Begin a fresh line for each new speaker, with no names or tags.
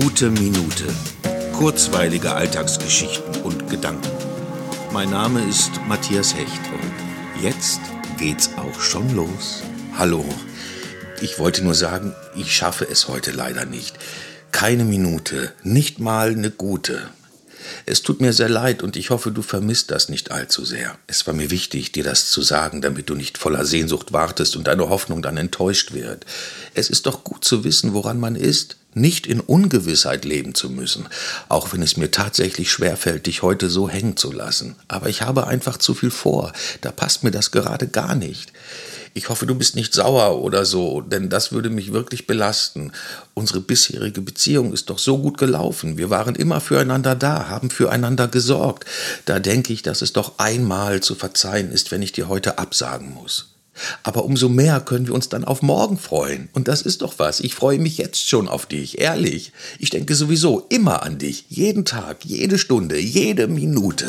Gute Minute. Kurzweilige Alltagsgeschichten und Gedanken. Mein Name ist Matthias Hecht und jetzt geht's auch schon los. Hallo. Ich wollte nur sagen, ich schaffe es heute leider nicht. Keine Minute, nicht mal eine gute. Es tut mir sehr leid und ich hoffe, du vermisst das nicht allzu sehr. Es war mir wichtig, dir das zu sagen, damit du nicht voller Sehnsucht wartest und deine Hoffnung dann enttäuscht wird. Es ist doch gut zu wissen, woran man ist, nicht in Ungewissheit leben zu müssen, auch wenn es mir tatsächlich schwerfällt, dich heute so hängen zu lassen. Aber ich habe einfach zu viel vor, da passt mir das gerade gar nicht. Ich hoffe, du bist nicht sauer oder so, denn das würde mich wirklich belasten. Unsere bisherige Beziehung ist doch so gut gelaufen. Wir waren immer füreinander da, haben füreinander gesorgt. Da denke ich, dass es doch einmal zu verzeihen ist, wenn ich dir heute absagen muss. Aber umso mehr können wir uns dann auf morgen freuen. Und das ist doch was. Ich freue mich jetzt schon auf dich, ehrlich. Ich denke sowieso immer an dich. Jeden Tag, jede Stunde, jede Minute.